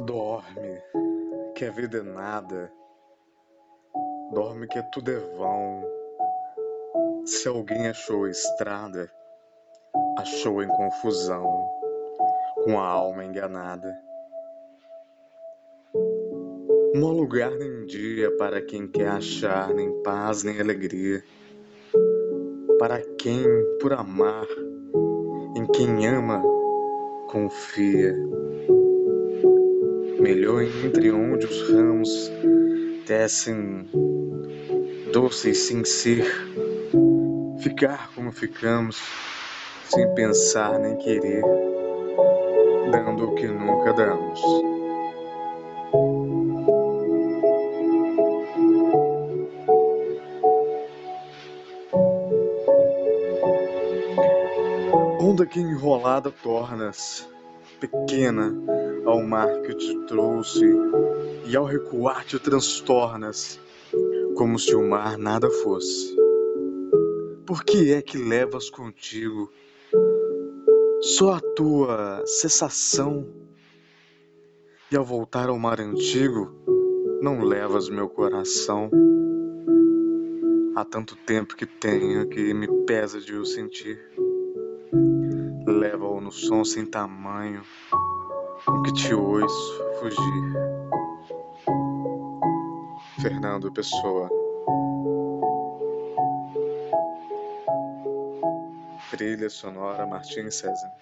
Dorme, que a vida é nada. Dorme que tudo é vão. Se alguém achou a estrada, achou em confusão, com a alma enganada. Não há lugar nem dia para quem quer achar nem paz nem alegria. Para quem, por amar, em quem ama, confia melhor entre onde os ramos descem doces sem ser, ficar como ficamos, sem pensar nem querer, dando o que nunca damos. Onda que enrolada tornas, pequena ao mar que te trouxe, e ao recuar te transtornas, como se o mar nada fosse. Por que é que levas contigo só a tua cessação? E ao voltar ao mar antigo, não levas meu coração. Há tanto tempo que tenho que me pesa de o sentir. Leva-o no som sem tamanho, com que te ouço fugir. Fernando Pessoa. Trilha sonora Martins César.